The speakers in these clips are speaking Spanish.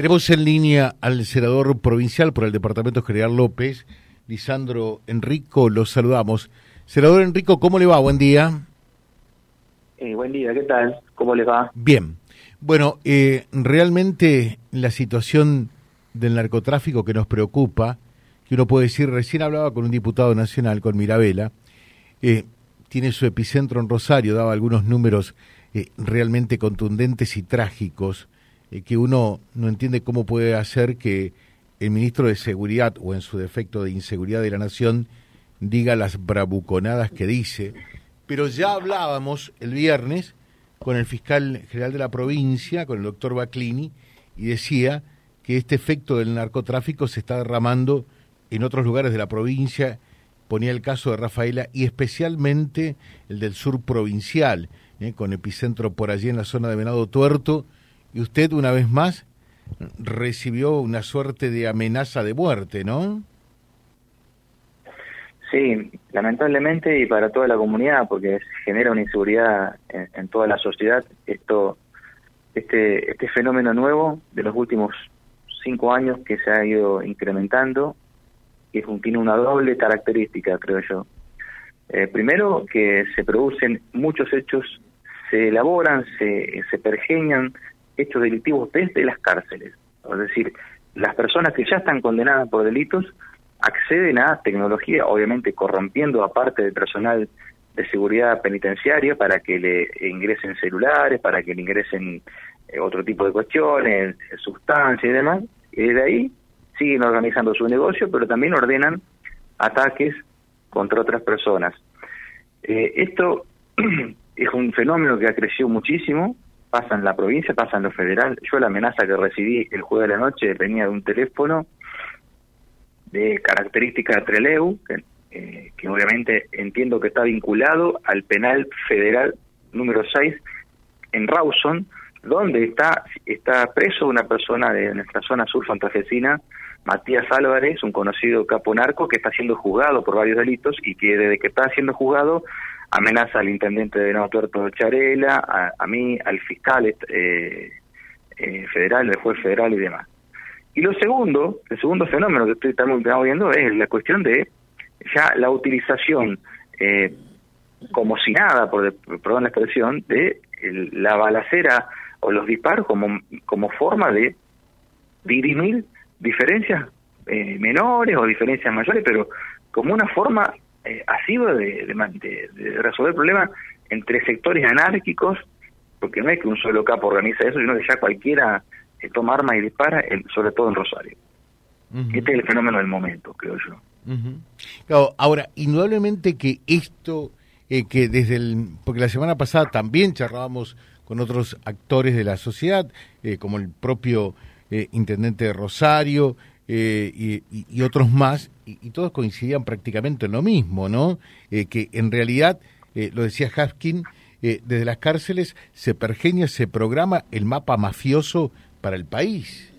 Tenemos en línea al senador provincial por el Departamento General López, Lisandro Enrico, los saludamos. Senador Enrico, ¿cómo le va? Buen día. Eh, buen día, ¿qué tal? ¿Cómo le va? Bien. Bueno, eh, realmente la situación del narcotráfico que nos preocupa, que uno puede decir, recién hablaba con un diputado nacional, con Mirabela, eh, tiene su epicentro en Rosario, daba algunos números realmente contundentes y trágicos eh, que uno no entiende cómo puede hacer que el ministro de Seguridad, o en su defecto de Inseguridad de la Nación, diga las bravuconadas que dice. Pero ya hablábamos el viernes con el fiscal general de la provincia, con el doctor Baclini, y decía que este efecto del narcotráfico se está derramando en otros lugares de la provincia, ponía el caso de Rafaela y especialmente el del sur provincial, eh, con epicentro por allí en la zona de Venado Tuerto, y usted una vez más recibió una suerte de amenaza de muerte, ¿no? Sí, lamentablemente y para toda la comunidad, porque genera una inseguridad en, toda la sociedad. Esto, este, este fenómeno nuevo de los últimos cinco años que se ha ido incrementando, que tiene una doble característica, creo yo. Eh, primero, que se producen muchos hechos, se elaboran, se, se pergeñan hechos delictivos desde las cárceles. Es decir, las personas que ya están condenadas por delitos acceden a tecnología, obviamente corrompiendo a parte del personal de seguridad penitenciaria para que le ingresen celulares, para que le ingresen eh, otro tipo de cuestiones, sustancias y demás, y desde ahí siguen organizando su negocio, pero también ordenan ataques contra otras personas. Eh, esto es un fenómeno que ha crecido muchísimo, pasa en la provincia, pasa en lo federal. Yo la amenaza que recibí el jueves de la noche venía de un teléfono de característica Treleu, que, eh, que obviamente entiendo que está vinculado al penal federal número 6 en Rawson, donde está, está preso una persona de nuestra zona sur fantafesina, Matías Álvarez, un conocido capo narco que está siendo juzgado por varios delitos y que desde que está siendo juzgado amenaza al intendente de Nuevo Tuerto Charela, a, mí, al fiscal eh, eh, federal, el juez federal y demás. Y lo segundo, el segundo fenómeno que estoy, estamos, viendo es la cuestión de ya la utilización, eh, como si nada, por, perdón la expresión, de la balacera o los disparos como, como forma de dirimir diferencias eh, menores o diferencias mayores, pero como una forma eh, ha sido de, de, resolver problemas entre sectores anárquicos, porque no es que un solo capo organiza eso, sino que ya cualquiera eh, toma armas y dispara, sobre todo en Rosario. Este es el fenómeno del momento, creo yo. ahora, indudablemente que esto, eh, que desde el, porque la semana pasada también charlábamos con otros actores de la sociedad, eh, como el propio intendente de Rosario, eh, y, otros más, y, todos coincidían prácticamente en lo mismo, ¿no? Eh, que en realidad, eh, lo decía Haskin, desde las cárceles se pergeña, se programa el mapa mafioso para el país.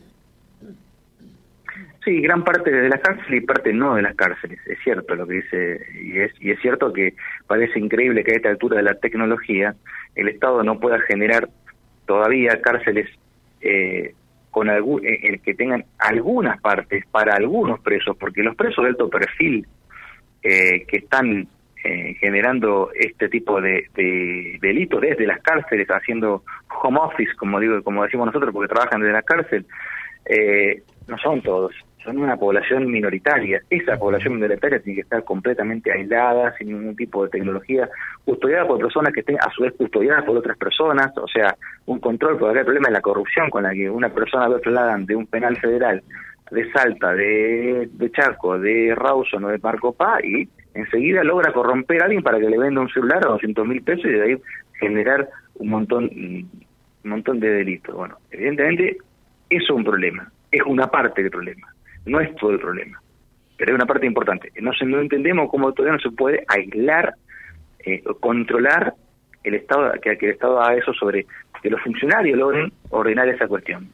Sí, gran parte de las cárceles y parte no de las cárceles, es cierto lo que dice, y es, y es cierto que parece increíble que a esta altura de la tecnología el Estado no pueda generar todavía cárceles eh, con algún, eh, que tengan algunas partes para algunos presos, porque los presos de alto perfil eh, que están eh, generando este tipo de, de, delitos desde las cárceles, haciendo home office, como digo, como decimos nosotros, porque trabajan desde la cárcel, no son todos son una población minoritaria. Esa población minoritaria tiene que estar completamente aislada, sin ningún tipo de tecnología, custodiada por personas que estén a su vez custodiadas por otras personas, o sea, un control, porque el problema es la corrupción con la que una persona lo trasladan de un penal federal de Salta, de, de Charco, de Rawson o de Marco Pá y enseguida logra corromper a alguien para que le venda un celular a 200 mil pesos y de ahí generar un montón, un montón de delitos. Bueno, evidentemente eso es un problema, es una parte del problema no es todo el problema, pero es una parte importante. No, se, no entendemos cómo todavía no se puede aislar, eh, controlar el Estado, que, que el Estado haga eso sobre que los funcionarios logren ordenar esa cuestión.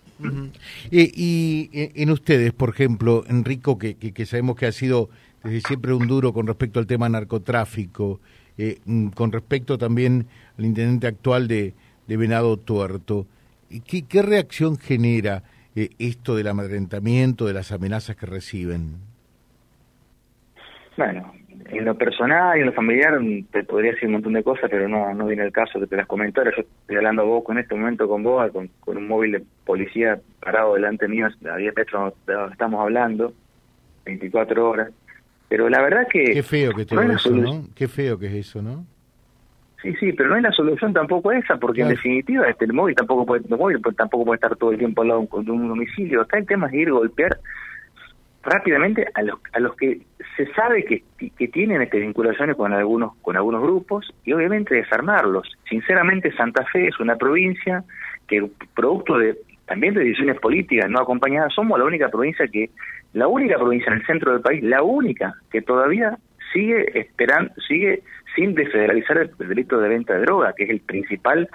y, en ustedes, por ejemplo, Enrico, que, que, sabemos que ha sido desde siempre un duro con respecto al tema narcotráfico, eh, mm, con respecto también al intendente actual de, de Venado Tuerto, ¿qué, qué reacción genera? Eh, esto del amedrentamiento, de las amenazas que reciben? Bueno, en lo personal y en lo familiar te podría decir un montón de cosas, pero no no viene el caso que las comento. yo estoy hablando vos con este momento con vos, con, con un móvil de policía parado delante mío, a 10 metros estamos hablando, 24 horas. Pero la verdad que... Qué feo que todo eso, ¿no? Qué feo que es eso, ¿no? Sí, sí, pero no es la solución tampoco esa, porque en definitiva este, el móvil tampoco puede, el móvil tampoco puede estar todo el tiempo al lado de un, domicilio. Acá el tema es ir a golpear rápidamente a los, a los que se sabe que, que tienen este, vinculaciones con algunos con algunos grupos y obviamente desarmarlos. Sinceramente Santa Fe es una provincia que producto de también de decisiones políticas no acompañadas somos la única provincia que la única provincia en el centro del país, la única que todavía sigue esperando sigue sin desfederalizar el delito de venta de droga, que es el principal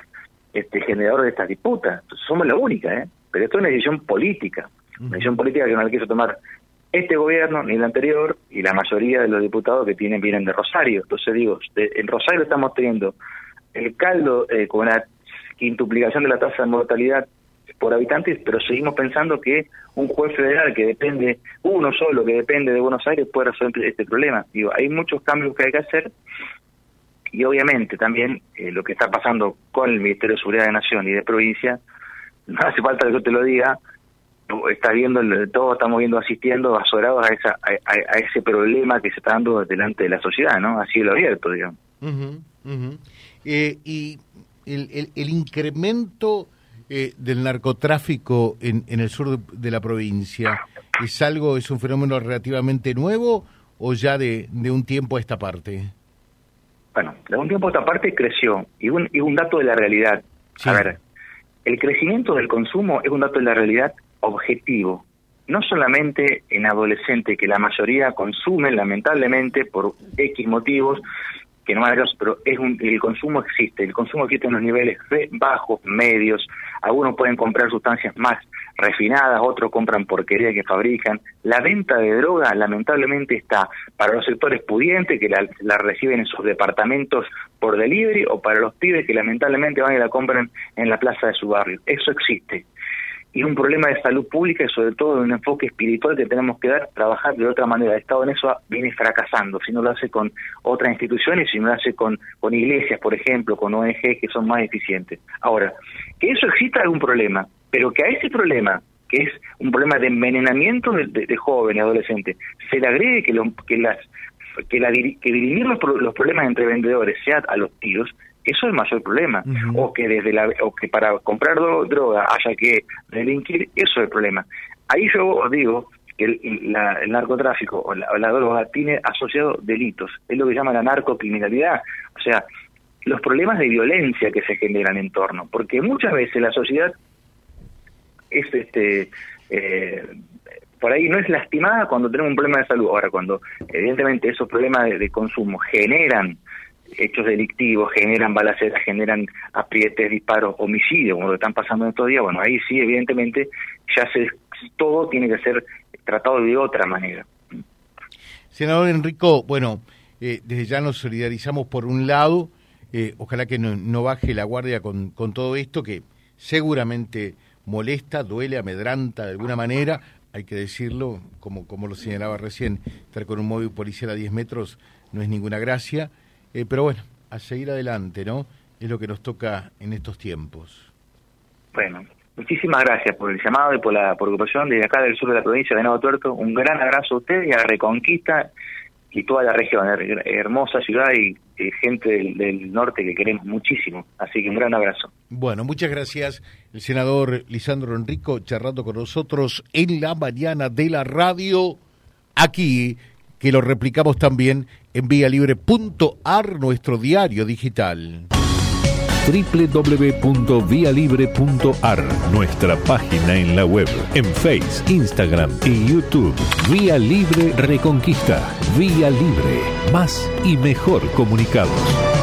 este generador de estas disputas. Somos la única, ¿eh? Pero esto es una decisión política, una decisión política que no la quiso tomar este gobierno ni el anterior y la mayoría de los diputados que tienen vienen de Rosario. Entonces digo, en Rosario estamos teniendo el caldo eh, con la quintuplicación de la tasa de mortalidad por habitantes, pero seguimos pensando que un juez federal que depende, uno solo que depende de Buenos Aires puede resolver este problema. Digo, hay muchos cambios que hay que hacer y obviamente también eh, lo que está pasando con el Ministerio de Seguridad de Nación y de provincia, no hace falta que yo te lo diga, está viendo, todos estamos viendo, asistiendo, azorados a, esa, a, ese problema que se está dando delante de la sociedad, ¿no? A cielo abierto, digamos. Eh, y el, el, incremento eh, del narcotráfico en, en el sur de, la provincia, ¿es algo, es un fenómeno relativamente nuevo o ya de, de un tiempo a esta parte? Bueno, de un tiempo a esta parte creció, y un, y un dato de la realidad. A ver, el crecimiento del consumo es un dato de la realidad objetivo, no solamente en adolescentes, que la mayoría consumen lamentablemente por X motivos, que no hay pero es un, el consumo existe, el consumo existe en los niveles bajos, medios, algunos pueden comprar sustancias más refinadas, otros compran porquería que fabrican. La venta de droga lamentablemente está para los sectores pudientes que la, la, reciben en sus departamentos por delivery o para los pibes que lamentablemente van y la compran en la plaza de su barrio. Eso existe y un problema de salud pública y sobre todo de un enfoque espiritual que tenemos que dar, trabajar de otra manera. El Estado en eso viene fracasando, si no lo hace con otras instituciones, si no lo hace con, con iglesias, por ejemplo, con ONG que son más eficientes. Ahora, que eso exista algún problema, pero que a ese problema, que es un problema de envenenamiento de, de, jóvenes, adolescentes, se le agregue que, lo, que las que, la, que dirimir los, los problemas entre vendedores sea a los tiros, eso es el mayor problema. O que desde la, o que para comprar droga haya que delinquir, eso es el problema. Ahí yo os digo que el, narcotráfico o la, droga tiene asociado delitos, es lo que llama la narcocriminalidad, o sea, los problemas de violencia que se generan en torno, porque muchas veces la sociedad es este eh, por ahí no es lastimada cuando tenemos un problema de salud. Ahora, cuando evidentemente esos problemas de consumo generan hechos delictivos, generan balaceras, generan aprietes, disparos, homicidios, como lo están pasando en estos días, bueno, ahí sí, evidentemente, ya se, todo tiene que ser tratado de otra manera. Senador Enrico, bueno, eh, desde ya nos solidarizamos por un lado, eh, ojalá que no, baje la guardia con, con todo esto, que seguramente molesta, duele, amedranta de alguna manera, hay que decirlo, como, como lo señalaba recién, estar con un móvil policial a 10 metros no es ninguna gracia, eh, pero bueno, a seguir adelante, ¿no? Es lo que nos toca en estos tiempos. Bueno, muchísimas gracias por el llamado y por la preocupación desde acá del sur de la provincia de Nuevo Tuerto. Un gran abrazo a usted y a Reconquista y toda la región, hermosa ciudad y, gente del, norte que queremos muchísimo. Así que un gran abrazo. Bueno, muchas gracias, el senador Lisandro Enrico, charlando con nosotros en la mañana de la radio, aquí, que lo replicamos también en vialibre.ar, nuestro diario digital www.vialibre.ar, nuestra página en la web, en Face, Instagram y YouTube. Vía Libre Reconquista. Vía Libre. Más y mejor comunicados.